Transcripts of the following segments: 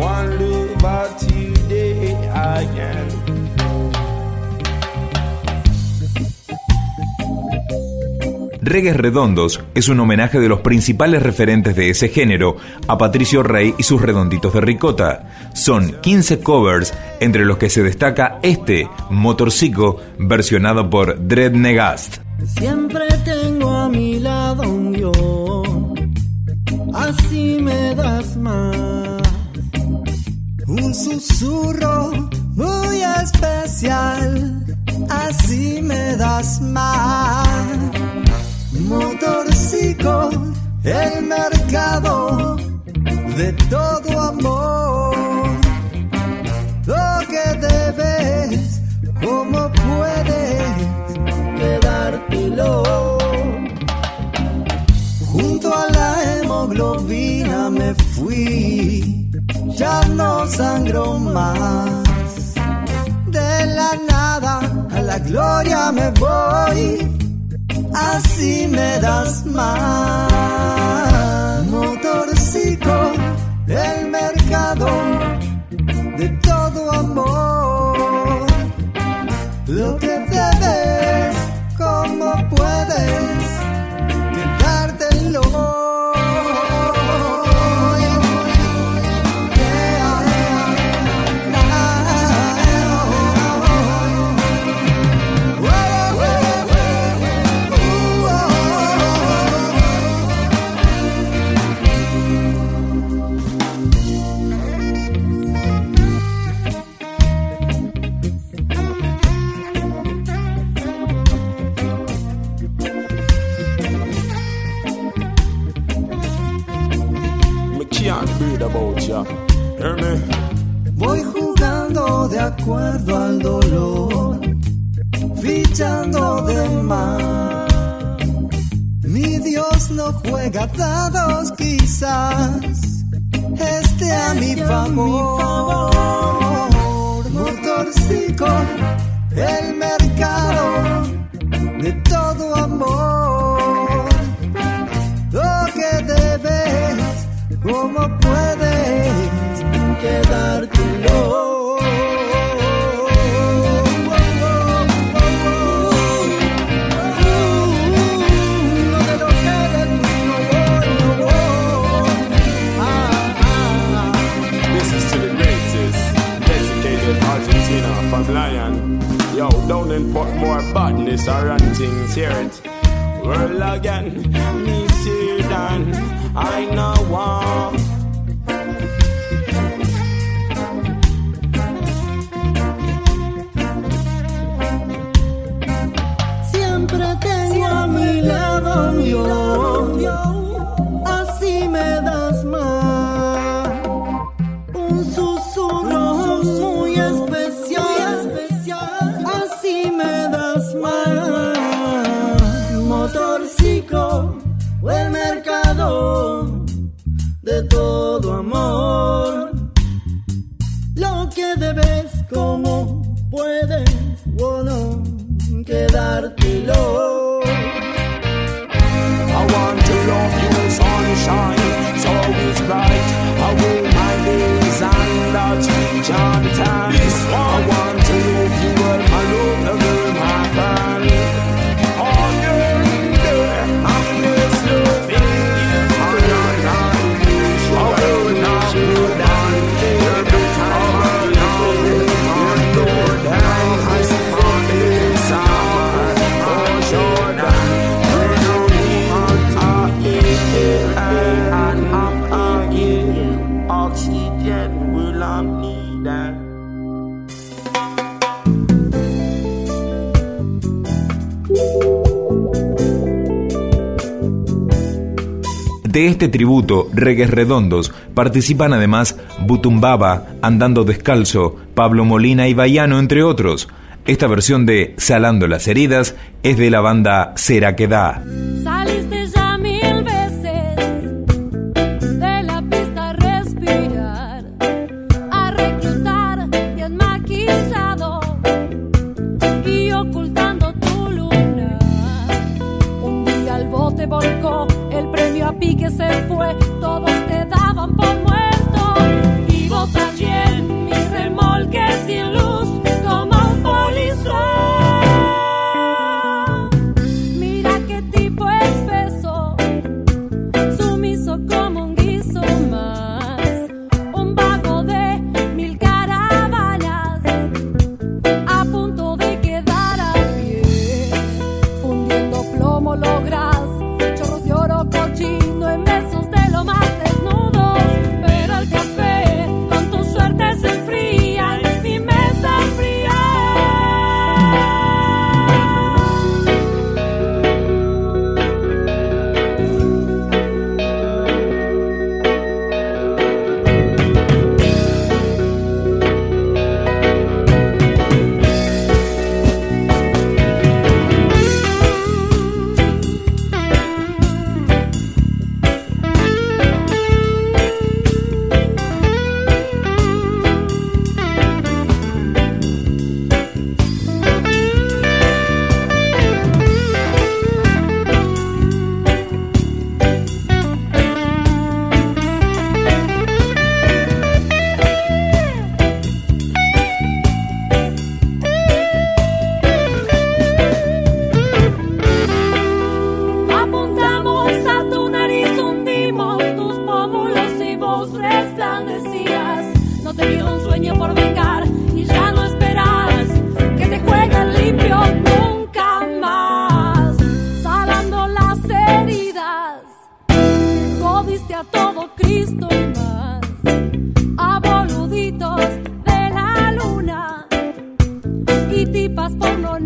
One lover today again. Regues Redondos es un homenaje de los principales referentes de ese género a Patricio Rey y sus redonditos de ricota. Son 15 covers, entre los que se destaca este, Motorcico, versionado por Dread Negast. Siempre tengo a mi lado un yo, así me das más. Un susurro muy especial, así me das más. Motorcico, el mercado de todo amor. Lo que debes, cómo puedes quedártelo. Junto a la hemoglobina me fui, ya no sangro más. De la nada a la gloria me voy así me das más. Motorcico, el mercado de todo amor. Lo que debes, cómo puedes de más. Mi Dios no juega dados, quizás esté a mi favor. Motorcico, el mercado de todo amor. Lo que debes, cómo puedes quedártelo. De este tributo, Regues Redondos, participan además Butumbaba, Andando Descalzo, Pablo Molina y Baiano, entre otros. Esta versión de Salando las heridas es de la banda Será que da. Tipas por no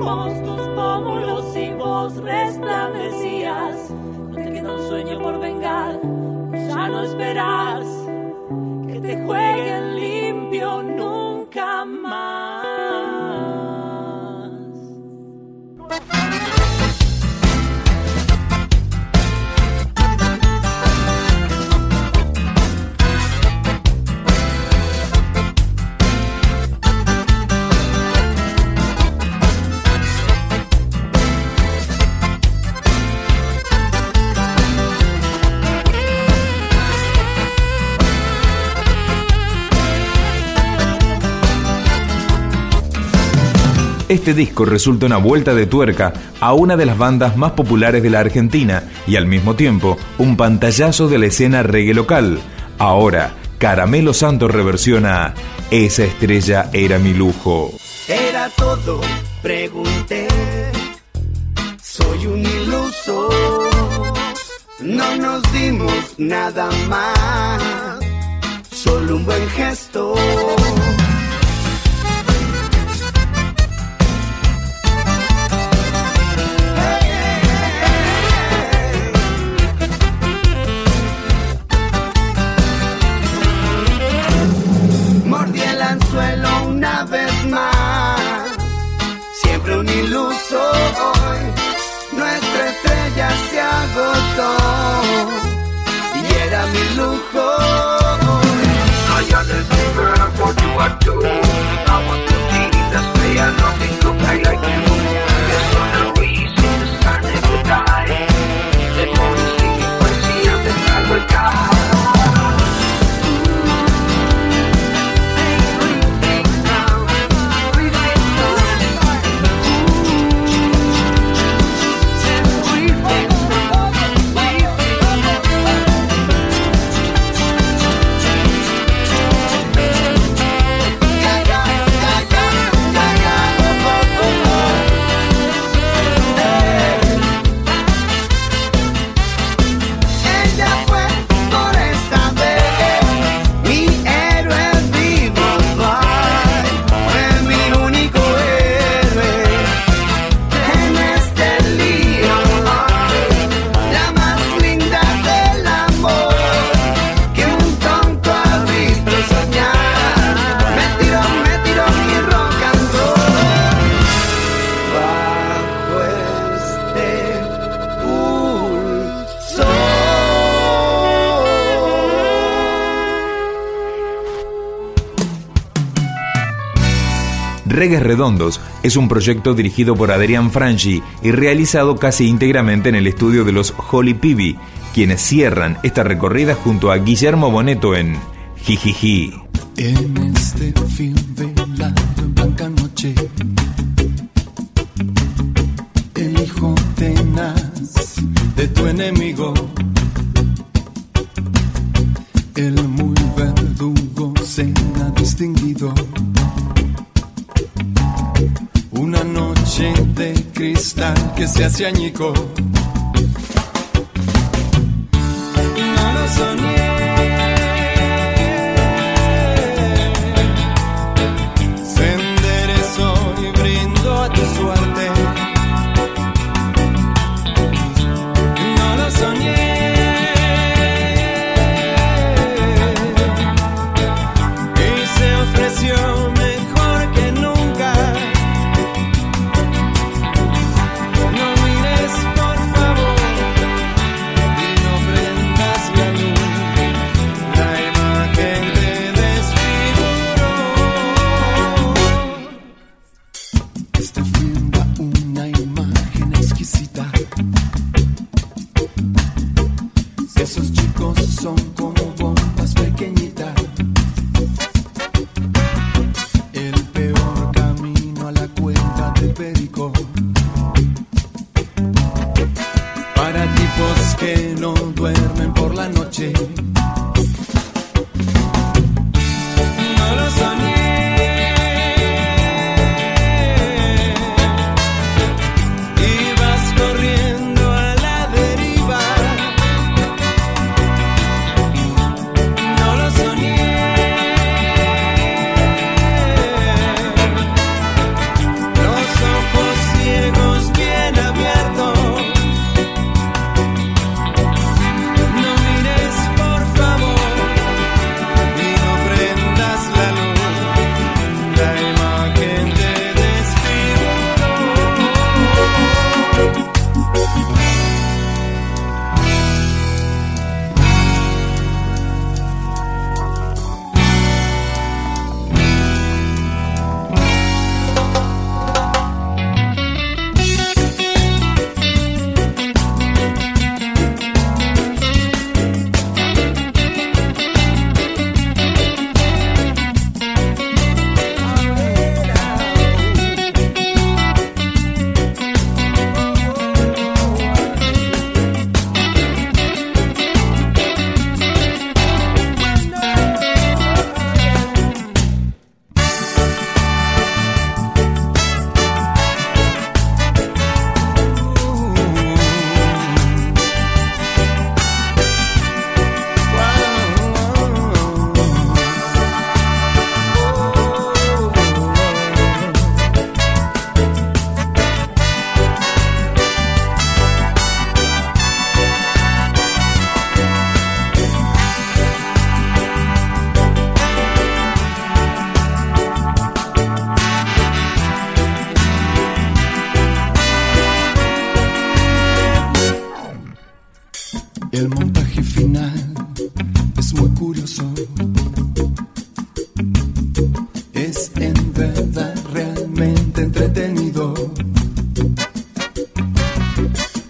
tus pómulos y vos resplandecías. No te queda un sueño por vengar, ya no esperas que te jueguen Este disco resulta una vuelta de tuerca a una de las bandas más populares de la Argentina y al mismo tiempo un pantallazo de la escena reggae local. Ahora, Caramelo Santos reversiona Esa estrella era mi lujo. Era todo, pregunté. Soy un iluso. No nos dimos nada más. Solo un buen gesto. I understand, a you, are do I want to be the way I know I like you Regues Redondos es un proyecto dirigido por Adrián Franchi y realizado casi íntegramente en el estudio de los Holy Pibi, quienes cierran esta recorrida junto a Guillermo Boneto en Jijiji. En este fin velado en blanca noche, el hijo tenaz de tu enemigo, el muy verdugo cena distinguido. que se hace añico. Y no lo soñé.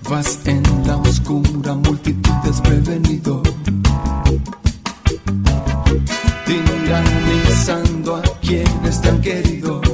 Vas en la oscura multitud desprevenido. Tiranizando a quienes te han querido.